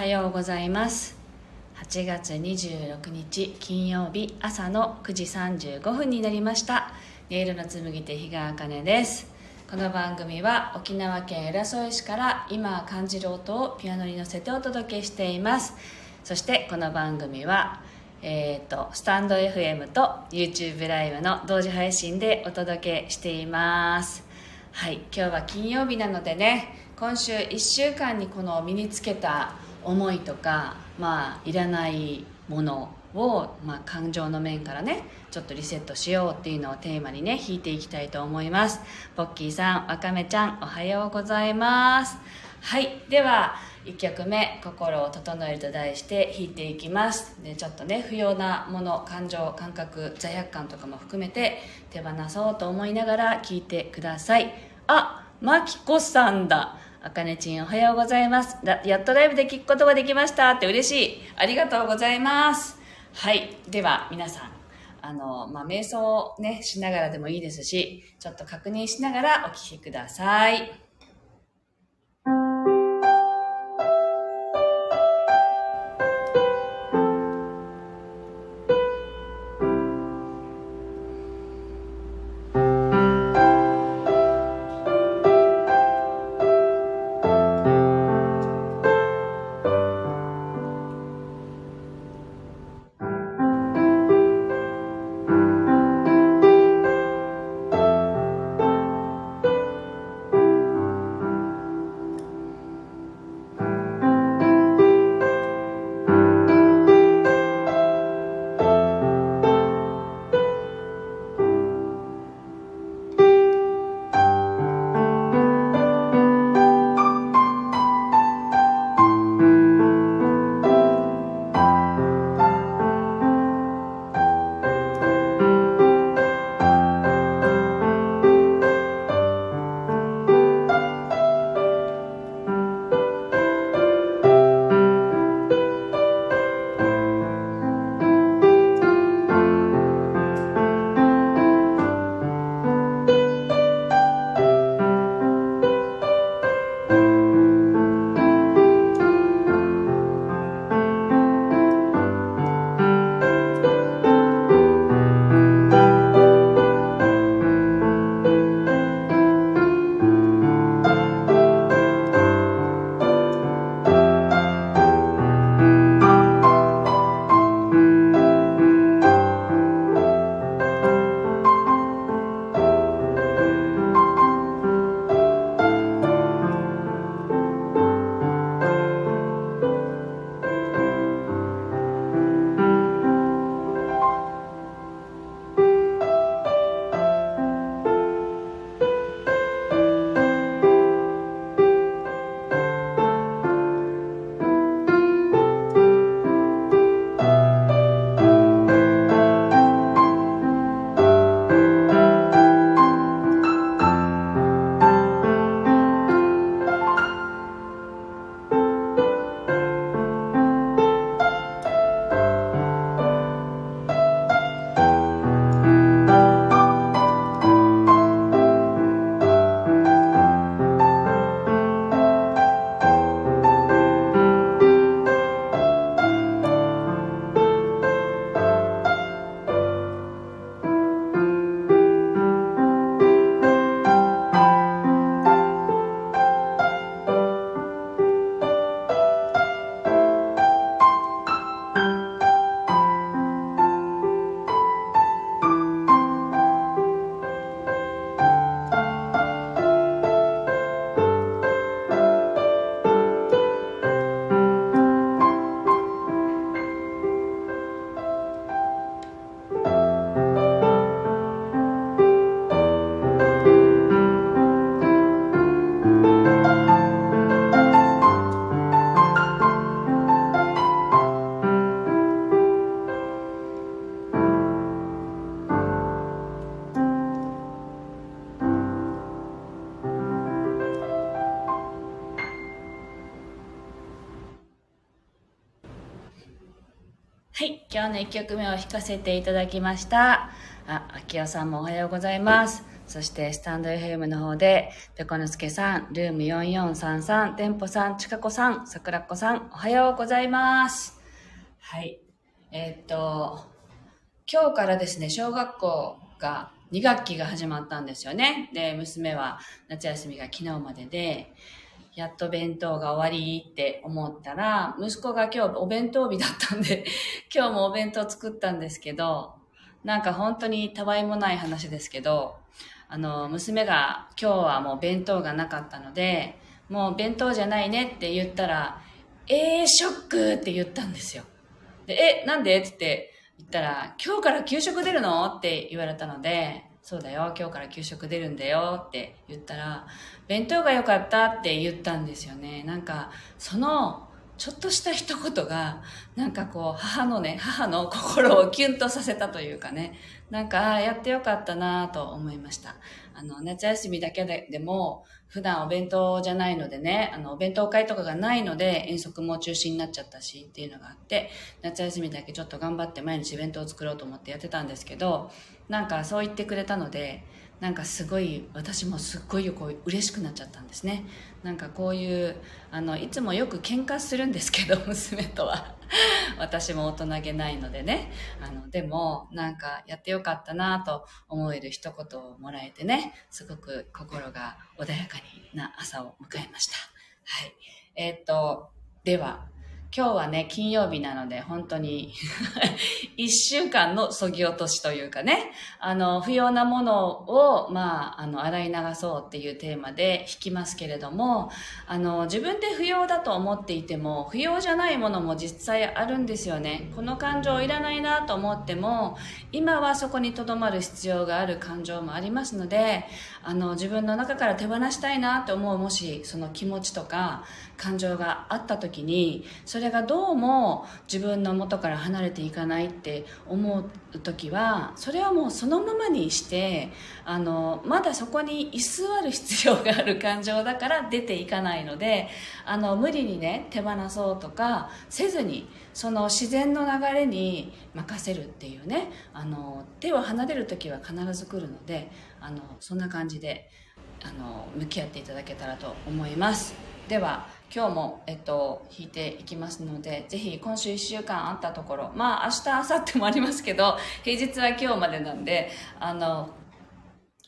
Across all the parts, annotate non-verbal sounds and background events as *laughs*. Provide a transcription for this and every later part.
おはようございます。8月26日金曜日朝の9時35分になりました。ネイルの紡手日川茜です。この番組は沖縄県浦添市から今感じる音をピアノに乗せてお届けしています。そしてこの番組はえーと、スタンド FM と YouTube ライブの同時配信でお届けしています。はい今日は金曜日なのでね今週1週間にこの身につけた思いとかまあいらないものを、まあ、感情の面からねちょっとリセットしようっていうのをテーマにね弾いていきたいと思います。ポッキーさんわかめちゃんおはようございます。はいでは1曲目「心を整える」と題して弾いていきます。でちょっとね不要なもの感情感覚罪悪感とかも含めて手放そうと思いながら聴いてください。あマキコさんだ。あかねちんおはようございます。やっとライブで聞くことができました。って嬉しい。ありがとうございます。はい。では皆さん。あの、まあ、瞑想をねしながらでもいいですしちょっと確認しながらお聞きください。はい今日の1曲目を弾かせていただきましたあ、秋代さんもおはようございますそしてスタンド FM の方で、ペコのすけさん、ルーム4433、店舗さん、ちかこさん、さくらこさん、おはようございます。はい。えー、っと、今日からですね、小学校が2学期が始まったんですよね。で、娘は夏休みが昨日までで、やっと弁当が終わりって思ったら、息子が今日お弁当日だったんで、*laughs* 今日もお弁当作ったんですけど、なんか本当にたわいもない話ですけど、あの、娘が今日はもう弁当がなかったので、もう弁当じゃないねって言ったら、えー、ショックって言ったんですよ。で、え、なんでって言ったら、今日から給食出るのって言われたので、そうだよ、今日から給食出るんだよって言ったら、弁当が良かったって言ったんですよね。なんか、そのちょっとした一言が、なんかこう、母のね、母の心をキュンとさせたというかね、なんか、やってよかったなと思いました。あの、夏休みだけででも、普段お弁当じゃないのでね、あの、お弁当会とかがないので、遠足も中止になっちゃったしっていうのがあって、夏休みだけちょっと頑張って毎日弁当を作ろうと思ってやってたんですけど、なんかそう言ってくれたので、なんかすごい私もすっごいこう嬉しくなっちゃったんですね。なんかこういうあのいつもよく喧嘩するんですけど *laughs* 娘とは。私も大人げないのでね。あのでもなんかやってよかったなと思える一言をもらえてねすごく心が穏やかにな朝を迎えました。はい。えー、っとでは今日はね、金曜日なので、本当に *laughs* 一週間のそぎ落としというかね、あの、不要なものを、まあ、あの、洗い流そうっていうテーマで弾きますけれども、あの、自分で不要だと思っていても、不要じゃないものも実際あるんですよね。この感情いらないなと思っても、今はそこに留まる必要がある感情もありますので、あの、自分の中から手放したいなと思う、もし、その気持ちとか、感情があった時に、それがどうも自分の元から離れていかないって思う時はそれはもうそのままにしてあのまだそこに居座る必要がある感情だから出ていかないのであの無理にね手放そうとかせずにその自然の流れに任せるっていうねあの手を離れる時は必ず来るのであのそんな感じであの向き合っていただけたらと思います。では今日も、えっと、弾いていきますので、ぜひ今週1週間あったところ、まあ明日、明後日もありますけど、*laughs* 平日は今日までなんで、あの、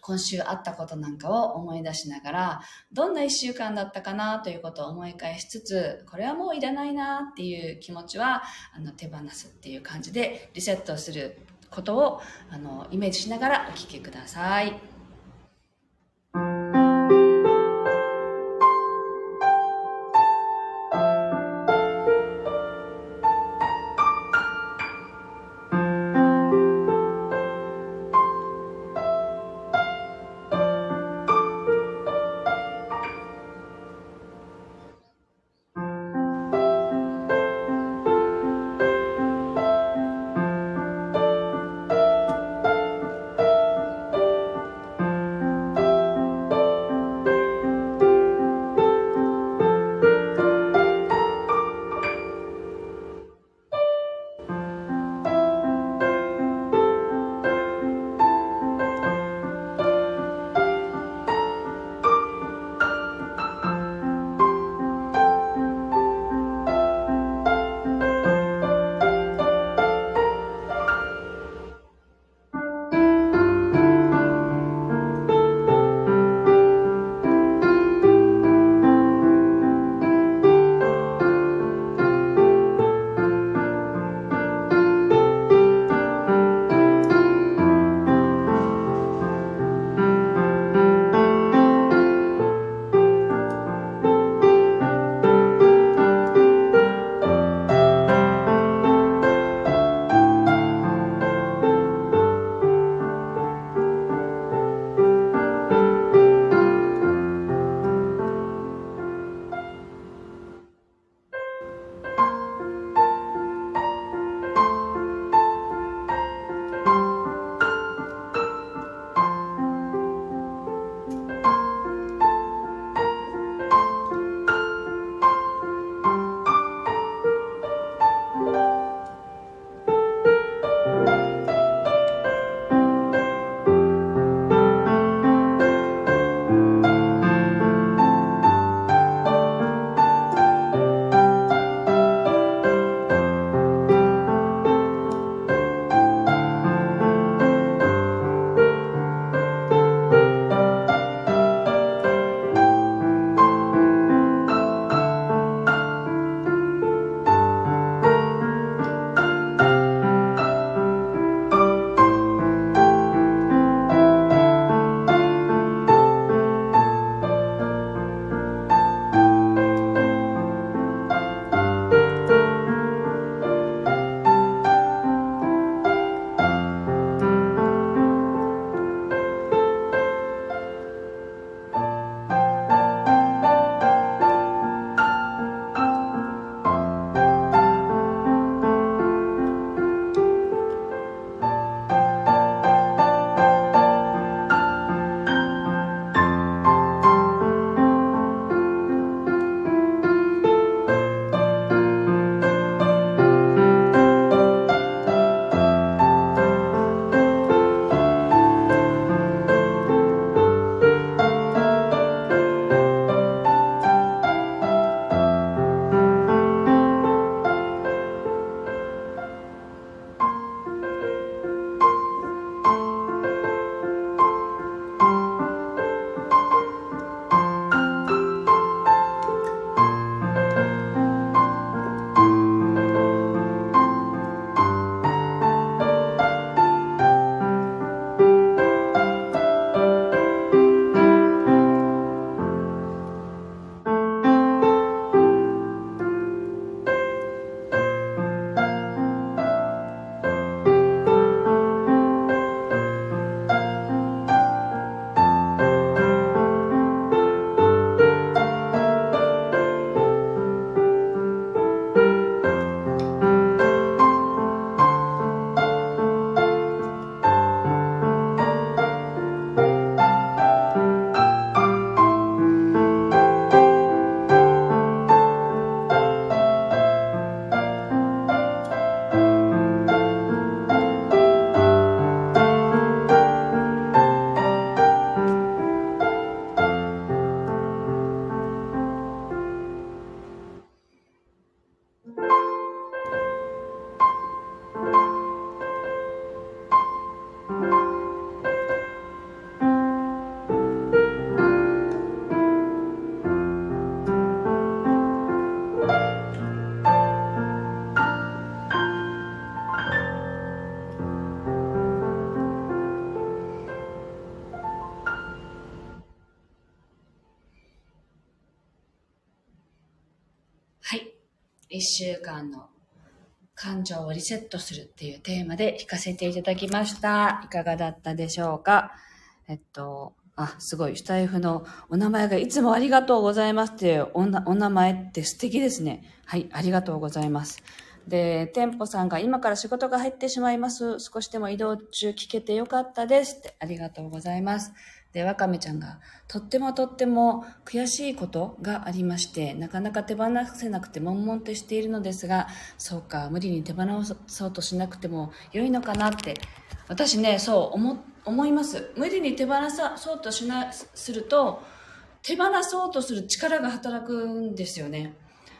今週あったことなんかを思い出しながら、どんな1週間だったかなということを思い返しつつ、これはもういらないなっていう気持ちは、あの、手放すっていう感じでリセットすることを、あの、イメージしながらお聴きください。はい1週間の感情をリセットするっていうテーマで弾かせていただきましたいかがだったでしょうか？えっとあ、すごい。スタイフのお名前がいつもありがとうございますっていうおなお名前って素敵ですね。はい、ありがとうございます。で、店舗さんが今から仕事が入ってしまいます。少しでも移動中聞けてよかったですってありがとうございます。で、わかめちゃんが、とってもとっても悔しいことがありまして、なかなか手放せなくて悶々としているのですが、そうか、無理に手放そうとしなくても良いのかなって、私ね、そう思、思います。無理に手放そうとしな、すると、手放そうとする力が働くんですよね。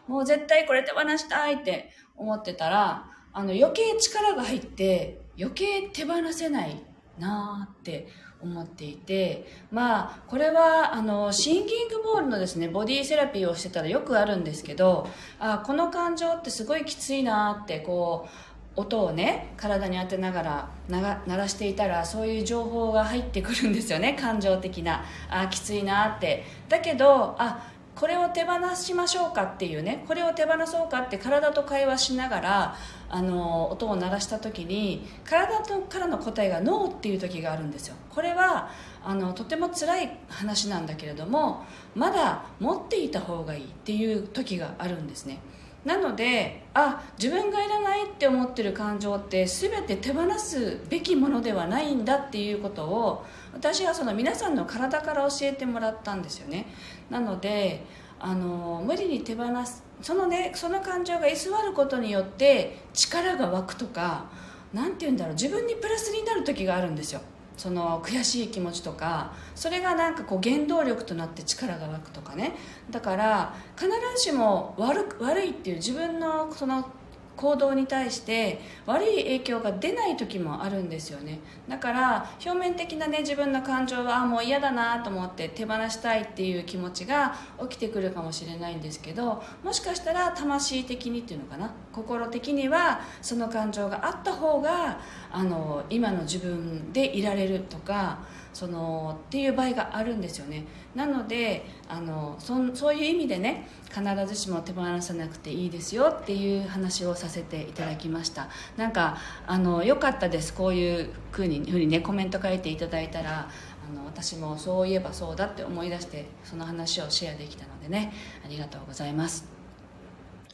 もう絶対これ手放したいって思ってたら、あの余計力が入って余計手放せないなーって思っていてまあこれはあのシンキングボールのですねボディセラピーをしてたらよくあるんですけどあこの感情ってすごいきついなってこう音をね体に当てながら鳴らしていたらそういう情報が入ってくるんですよね感情的な。あきついなって。だけどあこれを手放しましょうかっていうねこれを手放そうかって体と会話しながらあの音を鳴らした時に体とからの答えがノーっていう時があるんですよ。これはあのとても辛い話なんだけれどもまだ持っていた方がいいっていう時があるんですね。なのであ自分がいらないって思ってる感情って全て手放すべきものではないんだっていうことを私はその皆さんの体から教えてもらったんですよね。なのであの無理に手放すそのねその感情が居座ることによって力が湧くとか何て言うんだろう自分にプラスになる時があるんですよ。その悔しい気持ちとかそれがなんかこう原動力となって力が湧くとかね。だから必ずしも悪悪いっていう自分のその行動に対して悪い影響が出ない時もあるんですよね。だから表面的なね自分の感情はもう嫌だなと思って手放したいっていう気持ちが起きてくるかもしれないんですけどもしかしたら魂的にっていうのかな？心的にはその感情があった方があの今の自分でいられるとかそのっていう場合があるんですよね。なのであのそそういう意味でね必ずしも手放さなくていいですよっていう話をさせていただきました。なんかあのよかったです。こういうふうにふうにねコメント書いていただいたらあの私もそういえばそうだって思い出してその話をシェアできたのでねありがとうございます。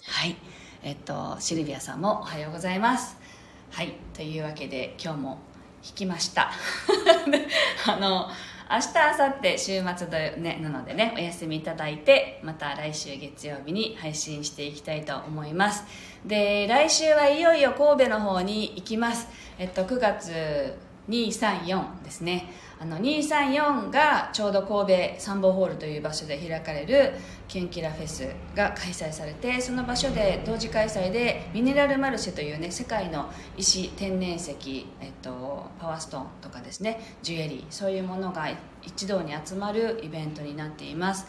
はい。えっとシルビアさんもおはようございます。はい。というわけで今日も弾きました。*laughs* あの明日明後日週末で、ね、なのでねお休みいただいてまた来週月曜日に配信していきたいと思います。で来週はいよいよ神戸の方に行きます。えっと9月234ですね。あの234がちょうど神戸サンボホールという場所で開かれるキュンキラフェスが開催されてその場所で同時開催でミネラルマルシェというね世界の石天然石、えっと、パワーストーンとかですねジュエリーそういうものが一堂に集まるイベントになっています。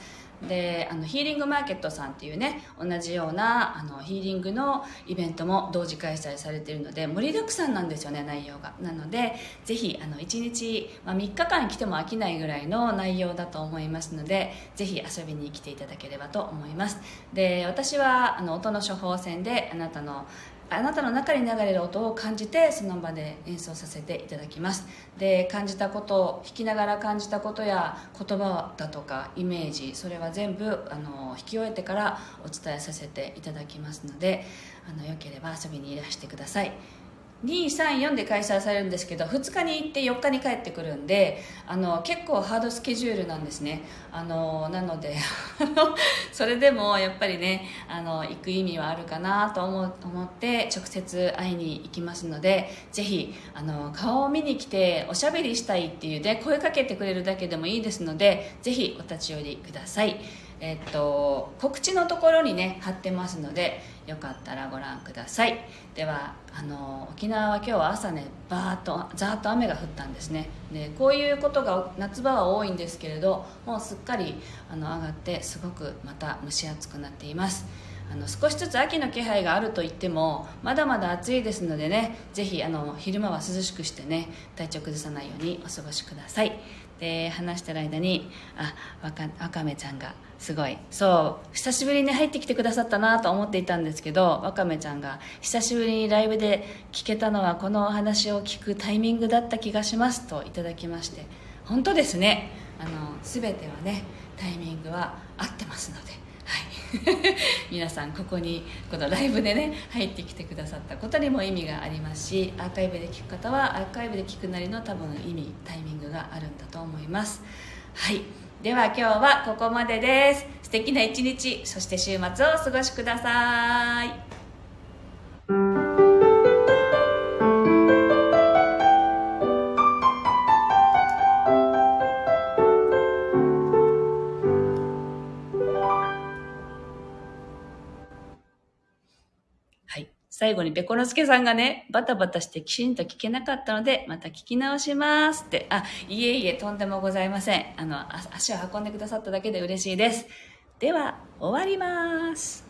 であのヒーリングマーケットさんっていうね同じようなあのヒーリングのイベントも同時開催されているので盛りだくさんなんですよね内容が。なのでぜひあの1日、まあ、3日間来ても飽きないぐらいの内容だと思いますのでぜひ遊びに来ていただければと思います。で私はあの音の処方箋であなたのあなたの中に流れる音を感じてその場で演奏させていただきます。で感じたこと弾きながら感じたことや言葉だとかイメージそれは全部あの弾き終えてからお伝えさせていただきますのであのよければ遊びにいらしてください。234で開催されるんですけど2日に行って4日に帰ってくるんであの結構ハードスケジュールなんですね。あのなので *laughs* それでもやっぱりねあの行く意味はあるかなと思思って直接会いに行きますのでぜひあの顔を見に来ておしゃべりしたいっていうで声かけてくれるだけでもいいですのでぜひお立ち寄りください。えっと、告知のところにね貼ってますのでよかったらご覧ください。ではあの沖縄は今日は朝ねバーッとザーッと雨が降ったんですね。でこういうことが夏場は多いんですけれどもうすっかりあの上がってすごくまた蒸し暑くなっています。あの少しずつ秋の気配があると言ってもまだまだ暑いですのでねぜひあの昼間は涼しくしてね体調崩さないようにお過ごしください。で話してる間にあわかわかめちゃんがすごいそう久しぶりに入ってきてくださったなと思っていたんですけどわかめちゃんが久しぶりにライブで聞けたのはこのお話を聞くタイミングだった気がしますといただきまして本当ですね。あの全てはねタイミングは合ってますので *laughs* 皆さんここにこのライブでね入ってきてくださったことにも意味がありますしアーカイブで聞く方はアーカイブで聞くなりの多分意味タイミングがあるんだと思います。はい。では今日はここまでです。素敵な一日そして週末をお過ごしください。最後にペコのすけさんがね、バタバタしてきちんと聞けなかったので、また聞き直しますって。あ、いえいえ、とんでもございません。あの、足を運んでくださっただけで嬉しいです。では、終わります。